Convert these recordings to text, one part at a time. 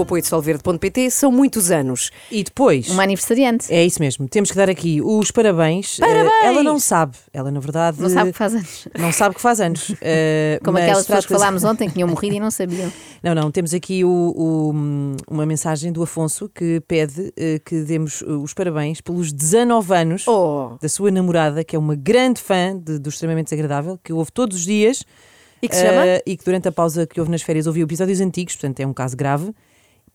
o apoio de solverde.pt, são muitos anos. E depois. Uma aniversariante. É isso mesmo, temos que dar aqui os parabéns. Parabéns! Eh, ela não sabe, ela na verdade. Não sabe o que faz anos. Não sabe que faz anos. Eh, Como mas aquelas pessoas que falámos ontem que tinham morrido e não sabiam. Não, não, temos aqui o- o- uma mensagem do Afonso que pede eh, que demos eh, os parabéns pelos 19 anos Oh! da sua namorada, que é uma grande fã de- do Extremamente Desagradável, que ouve todos os dias. E que se chama? eh, e que durante a pausa que houve nas férias ouviu episódios antigos, portanto é um caso grave.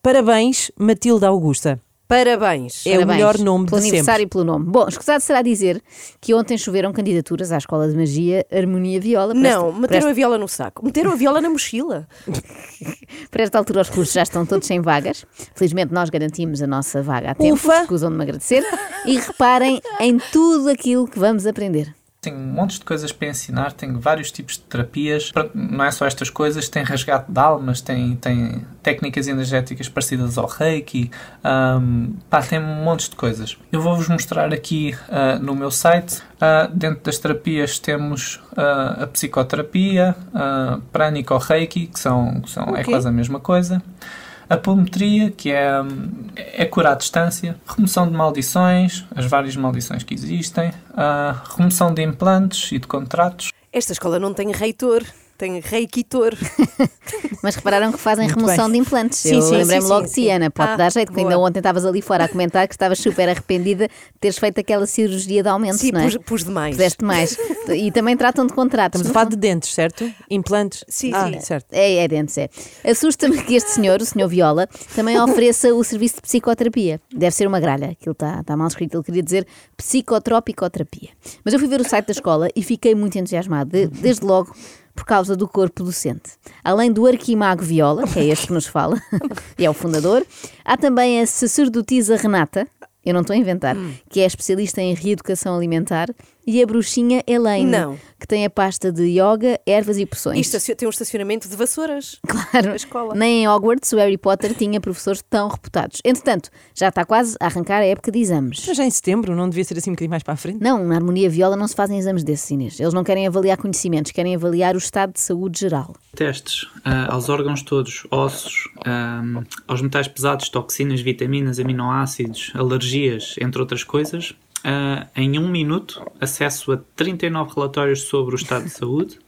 Parabéns, Matilda Augusta. Parabéns. É o Parabéns melhor nome pelo de aniversário sempre. e pelo nome. Bom, escusado será dizer que ontem choveram candidaturas à Escola de Magia Harmonia Viola. Não, esta- meteram esta- a viola no saco. Meteram a viola na mochila. Para esta altura, os cursos já estão todos sem vagas. Felizmente, nós garantimos a nossa vaga a tempo. Ufa! Escusam de me agradecer. E reparem em tudo aquilo que vamos aprender. Tenho montes de coisas para ensinar, tenho vários tipos de terapias. Não é só estas coisas, tem resgate de almas, tem, tem técnicas energéticas parecidas ao reiki, ahm, pá, tem montes de coisas. Eu vou-vos mostrar aqui ah, no meu site. Ah, dentro das terapias temos ah, a psicoterapia, a prânico-reiki, que, são, que são, é Ok. quase a mesma coisa. A pometria, que é, é curar à distância, remoção de maldições, as várias maldições que existem, remoção de implantes e de contratos, Esta escola não tem reitor, tem reikitor. Mas repararam que fazem Muito remoção bem. de implantes. Sim, Eu sim, lembrei-me logo sim, de. Ana. Pode Ah, dar jeito, que ainda ontem estavas ali fora a comentar que estavas super arrependida de teres feito aquela cirurgia de aumento, Sim, não é? pus, pus demais. Puseste mais. E também tratam de contratos. Estamos a falar de dentes, certo? Implantes? Sim, ah, sim. certo. É, é dentes, é. Assusta-me que este senhor, o senhor Viola, também ofereça o serviço de psicoterapia. Deve ser uma gralha, aquilo está tá mal escrito, ele queria dizer psicotropicoterapia. Mas eu fui ver o site da escola e fiquei muito entusiasmado, de- desde logo por causa do corpo docente. Além do arquimago Viola, que é este que nos fala, e é o fundador, há também a sacerdotisa Renata, eu não estou a inventar, que é especialista em reeducação alimentar, e a bruxinha Elaine, Não. que tem a pasta de yoga, ervas e poções. Isto assim, tem um estacionamento de vassouras. Claro, A escola. nem em Hogwarts o Harry Potter tinha professores tão reputados. Entretanto, já está quase a arrancar a época de exames. Mas já em setembro, não devia ser assim um bocadinho mais para a frente? Não, na harmonia viola não se fazem exames desses, Inês. Eles não querem avaliar conhecimentos, querem avaliar o estado de saúde geral. testes ah, aos órgãos todos, ossos, aos metais pesados, toxinas, vitaminas, aminoácidos, alergias, entre outras coisas. Ah, em um minuto, acesso a 39 relatórios sobre o estado de saúde.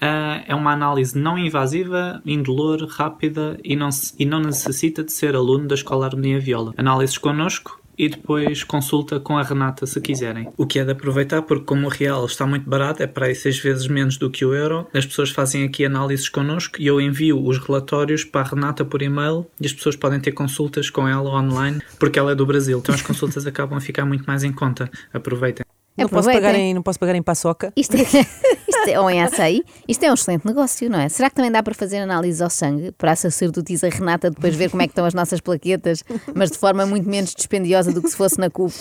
Ah, é uma análise não invasiva, indolor, rápida e não, e não necessita de ser aluno da Escola Harmonia Viola. Análises connosco e depois consulta com a Renata se quiserem. O que é de aproveitar porque como o real está muito barato, é para aí seis vezes menos do que o euro, as pessoas fazem aqui análises connosco e eu envio os relatórios para a Renata por e-mail e as pessoas podem ter consultas com ela online porque ela é do Brasil, então as consultas acabam a ficar muito mais em conta. Aproveitem. Não posso, Aproveitem. pagar em, não posso pagar em paçoca? Isto é, isto ou em açaí. Isto é um excelente negócio, não é? Será que também dá para fazer análise ao sangue? Para a sacerdotisa Renata depois ver como é que estão as nossas plaquetas, mas de forma muito menos dispendiosa do que se fosse na CUP.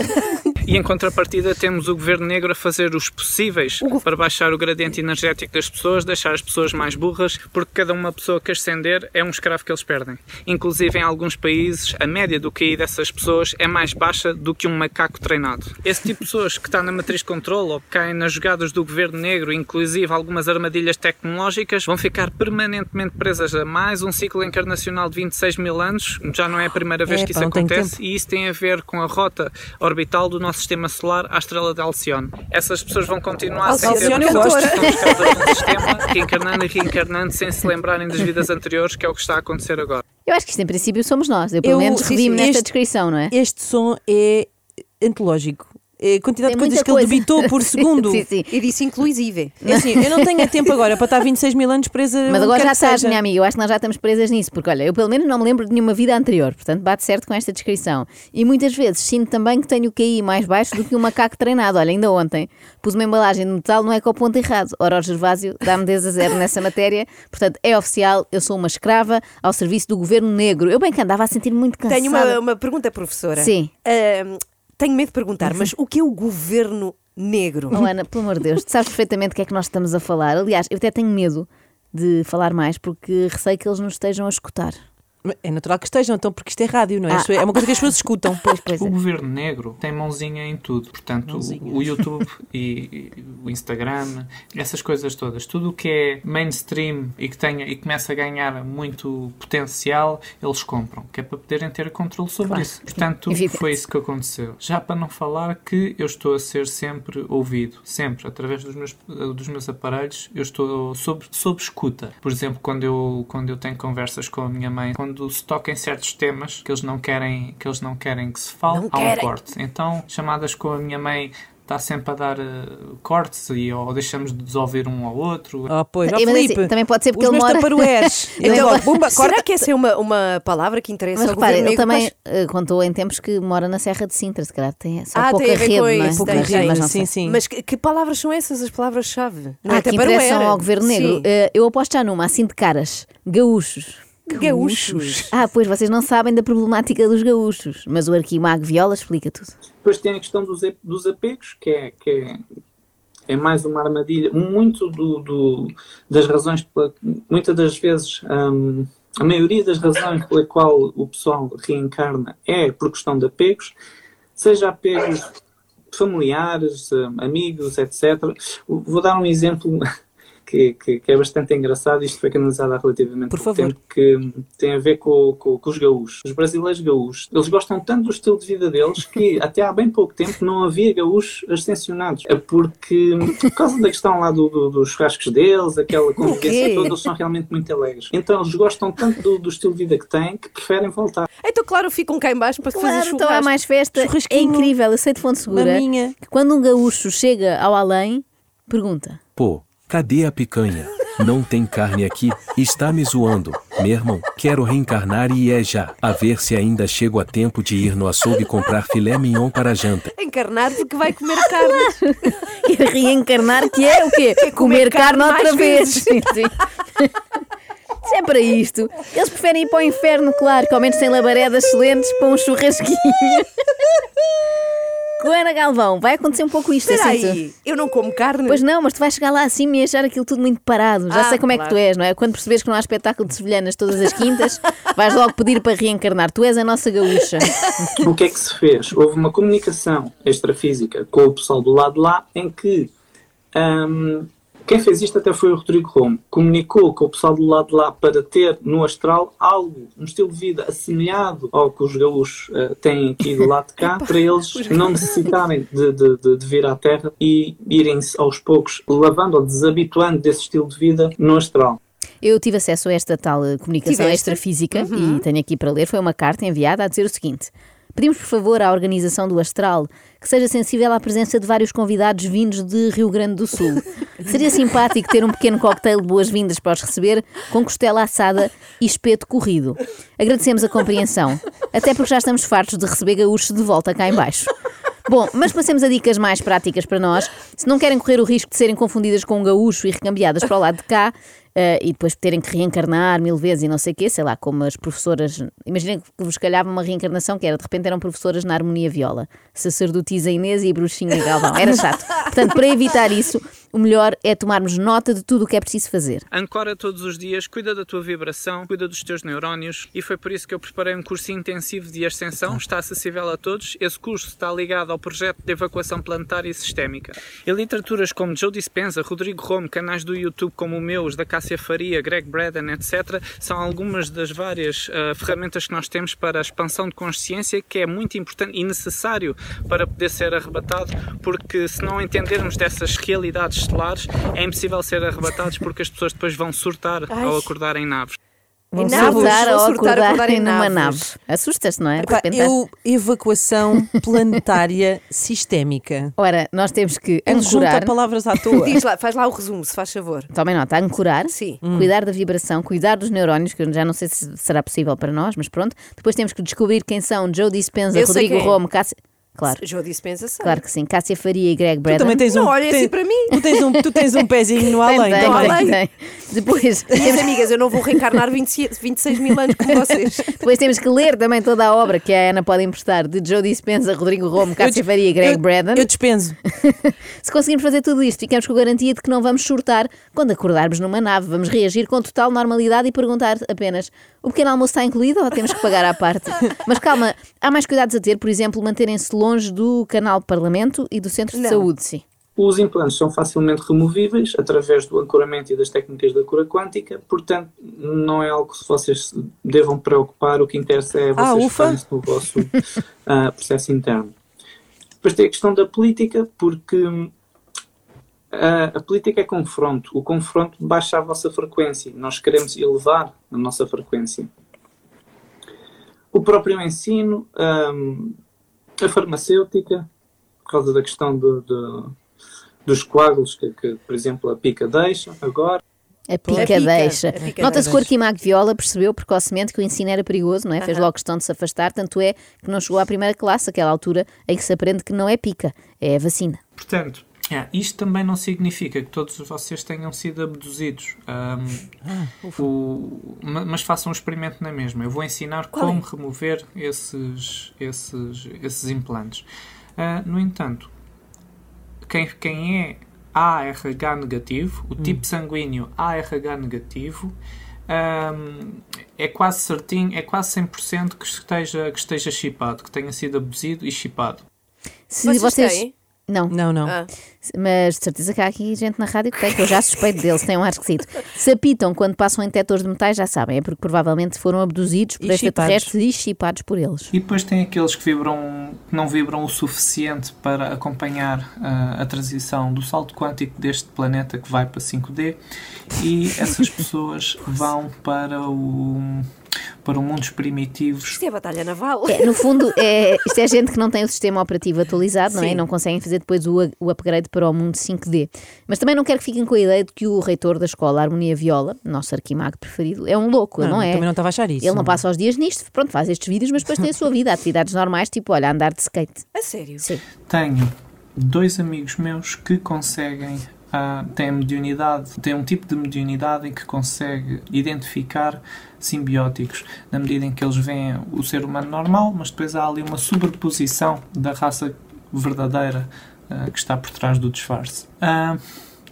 E em contrapartida temos o Governo Negro a fazer os possíveis para baixar o gradiente energético das pessoas, deixar as pessoas mais burras, porque cada uma pessoa que ascender é um escravo que eles perdem. Inclusive em alguns países a média do QI dessas pessoas é mais baixa do que um macaco treinado. Esse tipo de pessoas que está na matriz controle ou que caem nas jogadas do Governo Negro, inclusive algumas armadilhas tecnológicas, vão ficar permanentemente presas a mais um ciclo encarnacional de 26 mil anos. Já não é a primeira vez É, que isso acontece e isso tem a ver com a rota orbital do nosso sistema solar à estrela de Alcione. Essas pessoas vão continuar sem ter Alcione eu noção gosto. que no sistema, reencarnando e reencarnando sem se lembrarem das vidas anteriores, que é o que está a acontecer agora. Eu acho que isto em princípio somos nós. Eu pelo Eu- menos revi-me nesta descrição, não é? Este som é antológico. A quantidade Tem de coisas muita que ele coisa. debitou por segundo. sim, sim. E disse inclusive. É assim, eu não tenho tempo agora para estar 26 mil anos presa. Mas agora já estás, minha amiga. Eu acho que nós já estamos presas nisso, porque olha, eu pelo menos não me lembro de nenhuma vida anterior, portanto bate certo com esta descrição. E muitas vezes sinto também que tenho o QI mais baixo do que um macaco treinado. Olha, ainda ontem pus uma embalagem de metal, não é com o ponto errado. Ora, o Gervásio dá-me 10 a 0 nessa matéria, portanto é oficial, eu sou uma escrava ao serviço do governo negro. Eu bem que andava a sentir muito cansada. Tenho uma, uma pergunta, professora. Sim. Ahm, tenho medo de perguntar, mas o que é o governo negro? Oh, Ana, pelo amor de Deus, tu sabes perfeitamente do que é que nós estamos a falar. Aliás, eu até tenho medo de falar mais porque receio que eles nos estejam a escutar. É natural que estejam, então, porque isto é rádio, não é? Ah, Isto é uma coisa que as pessoas escutam. Pois, pois O é. governo negro tem mãozinha em tudo. Portanto, Mãozinha. o, o YouTube e, e o Instagram, essas coisas todas, tudo o que é mainstream e que tenha e começa a ganhar muito potencial, eles compram, que é para poderem ter controle sobre Claro. isso. Portanto, Evidente. foi isso que aconteceu. Já para não falar que eu estou a ser sempre ouvido, sempre, através dos meus, dos meus aparelhos, eu estou sob, sob escuta. Por exemplo, quando eu, quando eu tenho conversas com a minha mãe, quando se toca em certos temas que eles não querem que, eles não querem que se fale, Não há um querem. corte. Então, chamadas com a minha mãe está sempre a dar eh, cortes e ou deixamos de desouvir um ao outro. Oh, pois, oh, Mas, assim, também pode ser porque os ele meus mora- taparoeiros. E ele Então, bumba, será corta. que essa é uma, uma palavra que interessa Mas ao repare, governo ele também Mas- eh, contou em tempos que mora na Serra de Sintra, se calhar tem só Ah, pouca tem rede, não é? isso, Pouca tem, Mas- tem. mas não sim, sei. sim. Mas que, que palavras são essas, as palavras-chave? Ah, é que interessam ao governo negro. Eh, eu aposto já numa, assim de caras. Gaúchos. Gaúchos. Ah, pois vocês não sabem da problemática dos gaúchos, mas o arquimago Viola explica tudo. Depois tem a questão dos, dos apegos, que é, que é, é mais uma armadilha. Muito do, do- das razões, pela, muitas das vezes, hum, a maioria das razões pela qual o pessoal reencarna é por questão de apegos, seja apegos familiares, hum, amigos, etc. Vou dar um exemplo que, que- que é bastante engraçado. Isto foi canalizado há relativamente Por pouco favor. tempo, que tem a ver com, com- com os gaúchos. Os brasileiros gaúchos, eles gostam tanto do estilo de vida deles que até há bem pouco tempo não havia gaúchos ascensionados. É porque, por causa da questão lá do- do- dos churrascos deles, aquela convivência toda, eles são realmente muito alegres. Então eles gostam tanto do, do estilo de vida que têm que preferem voltar. Então, claro, ficam cá em baixo para fazer Claro, então há churrasco. mais festa. É incrível, eu sei de fonte segura Maminha. que quando um gaúcho chega ao além, pergunta. Pô, cadê a picanha? Não tem carne aqui? Está me zoando. Meu irmão, quero reencarnar e é já. A ver se ainda chego a tempo de ir no açougue comprar filé mignon para a janta. Encarnar porque vai comer carne. E reencarnar, que é o quê? comer carne outra mais vez. Sim, sim. Se é para isto, eles preferem ir para o inferno, claro, que ao menos tem labaredas excelentes para um churrasquinho. Coana Galvão, vai acontecer um pouco isto, Espera eu sinto. aí, eu não como carne. Pois não, mas tu vais chegar lá assim e achar aquilo tudo muito parado. Já Ah, sei como é que claro. tu és, não é? Quando percebes que não há espetáculo de sevilhanas todas as quintas, vais logo pedir para reencarnar. Tu és a nossa gaúcha. o que é que se fez? Houve uma comunicação extrafísica com o pessoal do lado de lá em que hum, quem fez isto até foi o Rodrigo Rome. Comunicou com o pessoal do lado de lá para ter no astral algo, um estilo de vida assemelhado ao que os gaúchos eh, têm aqui do lado de cá, para eles não necessitarem de, de- de- de vir à Terra e irem aos poucos lavando ou desabituando desse estilo de vida no astral. Eu tive acesso a esta tal eh, comunicação Tiveste? extrafísica e tenho aqui para ler. Foi uma carta enviada a dizer o seguinte: Pedimos, por favor, à organização do Astral que seja sensível à presença de vários convidados vindos de Rio Grande do Sul. Seria simpático ter um pequeno cocktail de boas-vindas para os receber, com costela assada e espeto corrido. Agradecemos a compreensão, até porque já estamos fartos de receber gaúchos de volta cá em baixo. Bom, mas passemos a dicas mais práticas para nós. Se não querem correr o risco de serem confundidas com um gaúcho e recambiadas para o lado de cá, eh, e depois terem que reencarnar mil vezes e não sei o quê, sei lá, como as professoras. Imaginem que vos calhava uma reencarnação que era, de repente eram professoras na harmonia viola, sacerdotisa Inês e bruxinha Galvão. Era chato. Portanto, para evitar isso, o melhor é tomarmos nota de tudo o que é preciso fazer. Ancora todos os dias, cuida da tua vibração, cuida dos teus neurónios e foi por isso que eu preparei um curso intensivo de ascensão, está acessível a todos. Esse curso está ligado ao projeto de evacuação planetária e sistémica. E literaturas como Joe Dispenza, Rodrigo Rome, canais do YouTube como o meu, os da Cássia Faria, Greg Braden, etc., são algumas das várias ah, ferramentas que nós temos para a expansão de consciência que é muito importante e necessário para poder ser arrebatado, porque se não entendermos dessas realidades estelares, é impossível ser arrebatados porque as pessoas depois vão surtar ao acordar em naves. Vão surtar ou surtar, acordar, acordar em numa naves. nave. Assustas-te, não é? Epá, eu, evacuação planetária sistémica. Ora, nós temos que Ele junta ancorar. palavras à toa. Diz lá, faz lá o resumo, se faz favor. Tomem nota, ancorar, Sim. cuidar da vibração, cuidar dos neurónios, que eu já não sei se será possível para nós, mas pronto. Depois temos que descobrir quem são Joe Dispenza, Eu Rodrigo é. Claro, Joe dispensa sei. claro que sim. Cássia Faria e Greg Tu Braden. também tens Não um. olha assim tens- para mim. Tu tens um, tu tens um pezinho no além. tem, além. tem. Depois, Minhas amigas, eu não vou reencarnar 20 26 mil anos como vocês. depois temos que ler também toda a obra que a Ana pode emprestar de Joe Dispenza, Rodrigo Romo, Cássia Faria e Greg eu, Braden. Eu dispenso. Se conseguirmos fazer tudo isto, ficamos com a garantia de que não vamos surtar quando acordarmos numa nave. Vamos reagir com total normalidade e perguntar apenas: o pequeno almoço está incluído ou temos que pagar à parte? Mas calma, há mais cuidados a ter, por exemplo, manterem-se longe do canal Parlamento e do Centro de Não. Saúde, sim. Os implantes são facilmente removíveis através do ancoramento e das técnicas da cura quântica, portanto, não é algo que vocês se devam preocupar. O que interessa é Ah, vocês ufa. focarem-se no vosso ah, processo interno. Depois tem a questão da política, porque hum, a, a política é confronto. O confronto baixa a vossa frequência. Nós queremos elevar a nossa frequência. O próprio ensino, hum, a farmacêutica, por causa da questão do- do- dos coágulos que, que, por exemplo, a pica deixa agora. A pica A pica, deixa. Nota-se que o. Arquimago Viola percebeu precocemente que o ensino era perigoso, não é? Fez Aham. logo questão de se afastar, tanto é que não chegou à primeira classe, aquela altura em que se aprende que não é pica, é vacina. Portanto, é, isto também não significa que todos vocês tenham sido abduzidos. Ahm, o- ma- mas façam um experimento na mesma. Eu vou ensinar Qual é? como remover esses, esses, esses implantes. Ah, no entanto, quem, quem é ARH negativo, o tipo sanguíneo ARH negativo, ahm, é quase certinho, é quase 100% que esteja, que esteja chipado, que tenha sido abduzido e chipado. Se Vocês vocês. Não, Não, não. Ah. mas de certeza que há aqui gente na rádio que tem, que eu já suspeito deles, tem um ar esquisito. Se apitam quando passam em detectores de metais, já sabem, é porque provavelmente foram abduzidos por E extraterrestres e chipados por eles. E depois tem aqueles que vibram, que não vibram o suficiente para acompanhar ah, a transição do salto quântico deste planeta que vai para 5D e essas pessoas vão para o para mundos primitivos. Isto é batalha naval. É, no fundo, é, isto é gente que não tem o sistema operativo atualizado, não é? Sim. E não conseguem fazer depois o, o upgrade para o mundo 5D. Mas também não quero que fiquem com a ideia de que o reitor da escola Harmonia Viola, nosso arquimago preferido, é um louco, não, é? Também não estava a achar isso. Ele não passa os dias nisto, pronto, faz estes vídeos, mas depois tem a sua vida, atividades normais, tipo, olha, andar de skate. A sério? Sim. Tenho dois amigos meus que conseguem ah, têm mediunidade, têm um tipo de mediunidade em que consegue identificar simbióticos, na medida em que eles veem o ser humano normal, mas depois há ali uma sobreposição da raça verdadeira ah, que está por trás do disfarce. Ah,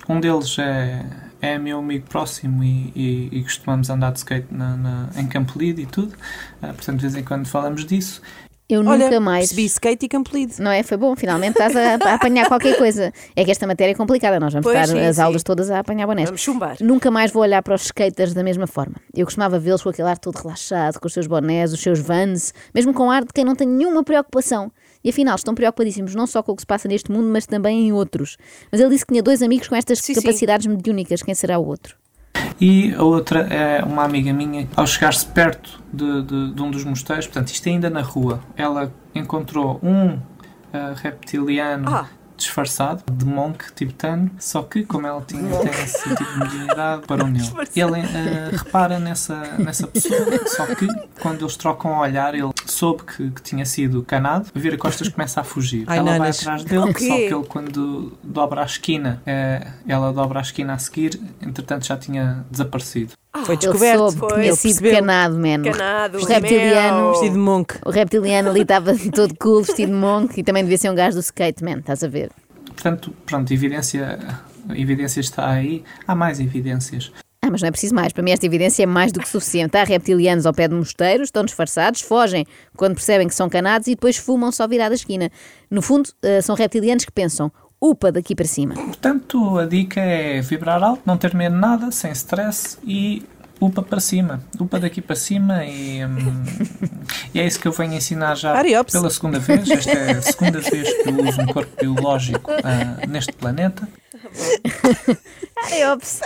um deles é, é meu amigo próximo e, e, e costumamos andar de skate na, na- em Campo Lido e tudo, Ah, portanto de vez em quando falamos disso. Eu Olha, nunca mais. percebi skate e campolido. Não é? Foi bom, finalmente estás a, a apanhar qualquer coisa. É que esta matéria é complicada, nós vamos Pois, estar sim, as sim. aulas todas a apanhar bonés. Vamos chumbar. Nunca mais vou olhar para os skaters da mesma forma. Eu costumava vê-los com aquele ar todo relaxado, com os seus bonés, os seus vans, mesmo com ar de quem não tem nenhuma preocupação. E afinal, estão preocupadíssimos não só com o que se passa neste mundo, mas também em outros. Mas ele disse que tinha dois amigos com estas Sim, sim. capacidades mediúnicas. Quem será o outro? E a outra é uma amiga minha, ao chegar-se perto de, de- de um dos mosteiros, portanto, isto é ainda na rua, ela encontrou um ah, reptiliano Ah. Disfarçado de monk tibetano, só que, como ela tinha tem esse tipo de mediunidade, parou nele. Ele ah, repara nessa, nessa pessoa, só que quando eles trocam o olhar, ele soube que, que tinha sido canado, vira costas começa a fugir. Ai, ela vai nanas. atrás dele, O só que ele quando dobra a esquina, eh, ela dobra a esquina a seguir, entretanto já tinha desaparecido. Foi Ele descoberto. soube que Foi. tinha Ele sido percebeu. canado, man. Canado, Os reptilianos, mel. Vestido de monk. O reptiliano ali estava todo cool, vestido de monk, e também devia ser um gajo do skate, man, estás a ver? Portanto, pronto, evidência, evidência está aí. Há mais evidências. Ah, mas não é preciso mais. Para mim, esta evidência é mais do que suficiente. Há reptilianos ao pé de mosteiros, estão disfarçados, fogem quando percebem que são canados e depois fumam só virada a esquina. No fundo, eh, são reptilianos que pensam, upa daqui para cima. Portanto, a dica é vibrar alto, não ter medo de nada, sem stress e upa para cima. Upa daqui para cima e, hum, e é isso que eu venho ensinar já Ariops. pela segunda vez. Esta é a segunda vez que eu uso um corpo biológico ah, neste planeta. Ai, ops.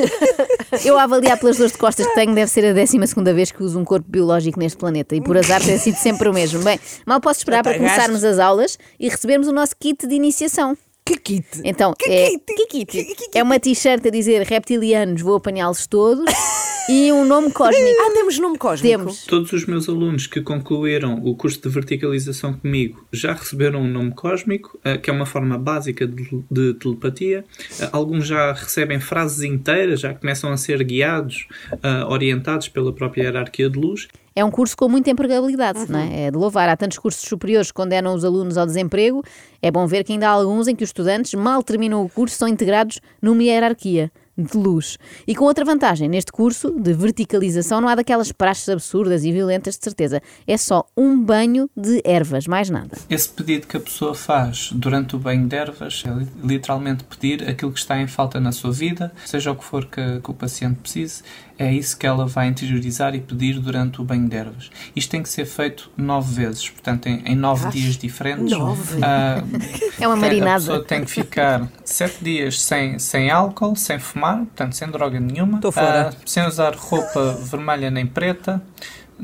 Eu a avaliar pelas dores de costas que tenho, deve ser a décima segunda vez que uso um corpo biológico neste planeta. E por azar tem sido sempre o mesmo. Bem, mal posso esperar para começarmos as aulas e recebermos o nosso kit de iniciação. Kit. Então, é, Kikite. é uma t-shirt a dizer reptilianos, vou apanhá-los todos e um nome cósmico. Ah, temos nome cósmico. Temos. Todos os meus alunos que concluíram o curso de verticalização comigo já receberam um nome cósmico, eh, que é uma forma básica de, de telepatia. Eh, Alguns já recebem frases inteiras, já começam a ser guiados, eh, orientados pela própria hierarquia de luz. É um curso com muita empregabilidade, não é? É de louvar. Há tantos cursos superiores que condenam os alunos ao desemprego. É bom ver que ainda há alguns em que os estudantes, mal terminam o curso, são integrados numa hierarquia de luz. E com outra vantagem, neste curso de verticalização não há daquelas praxes absurdas e violentas, de certeza. É só um banho de ervas, mais nada. Esse pedido que a pessoa faz durante o banho de ervas é li- literalmente pedir aquilo que está em falta na sua vida, seja o que for que, que o paciente precise, é isso que ela vai interiorizar e pedir durante o banho de ervas. Isto tem que ser feito nove vezes, portanto, em, em nove dias diferentes. nove? Ah, É uma a marinada. pessoa tem que ficar sete dias sem, sem álcool, sem fumar, portanto, sem droga nenhuma. Ah, sem usar roupa vermelha nem preta,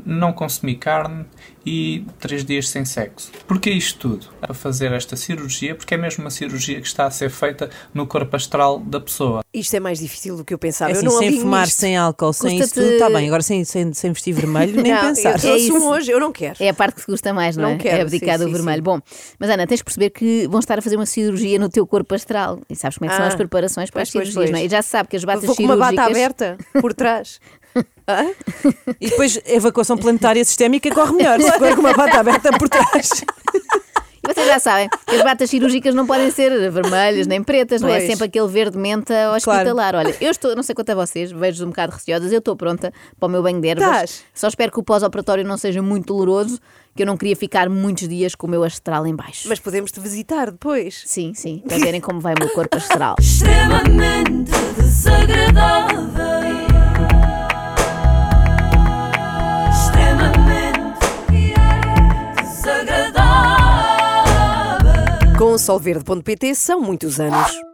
não consumir carne e três dias sem sexo. Porquê isto tudo? Para fazer esta cirurgia, porque é mesmo uma cirurgia que está a ser feita no corpo astral da pessoa. Isto é mais difícil do que eu pensava. É eu assim, não sem fumar, nisto. sem álcool, sem isso tudo, está bem. Agora sem, sem, sem vestir vermelho, nem Não, pensar. Eu É isso. hoje, eu não quero. É a parte que te custa mais, não, Não é? quero, é abdicar sim, do sim, vermelho. sim. Bom, mas Ana, tens de perceber que vão estar a fazer uma cirurgia no teu corpo astral. E sabes como é que são Ah, as preparações para as pois, pois, cirurgias, não é? E já se sabe que as batas Vou com uma cirúrgicas... bata aberta por trás. Hã? E depois a evacuação planetária sistémica corre melhor. Se for com uma bata aberta por trás. E vocês já sabem que as batas cirúrgicas não podem ser vermelhas nem pretas, não é? É Pois. sempre aquele verde menta hospitalar. Olha, eu estou, não sei quanto a vocês, vejo um bocado receosas, eu estou pronta para o meu banho de ervas. Estás? Só espero que o pós-operatório não seja muito doloroso, que eu não queria ficar muitos dias com o meu astral em baixo. Mas podemos te visitar depois. Sim, sim, para verem como vai o meu corpo astral. extremamente desagradável. solverde.pt são muitos anos.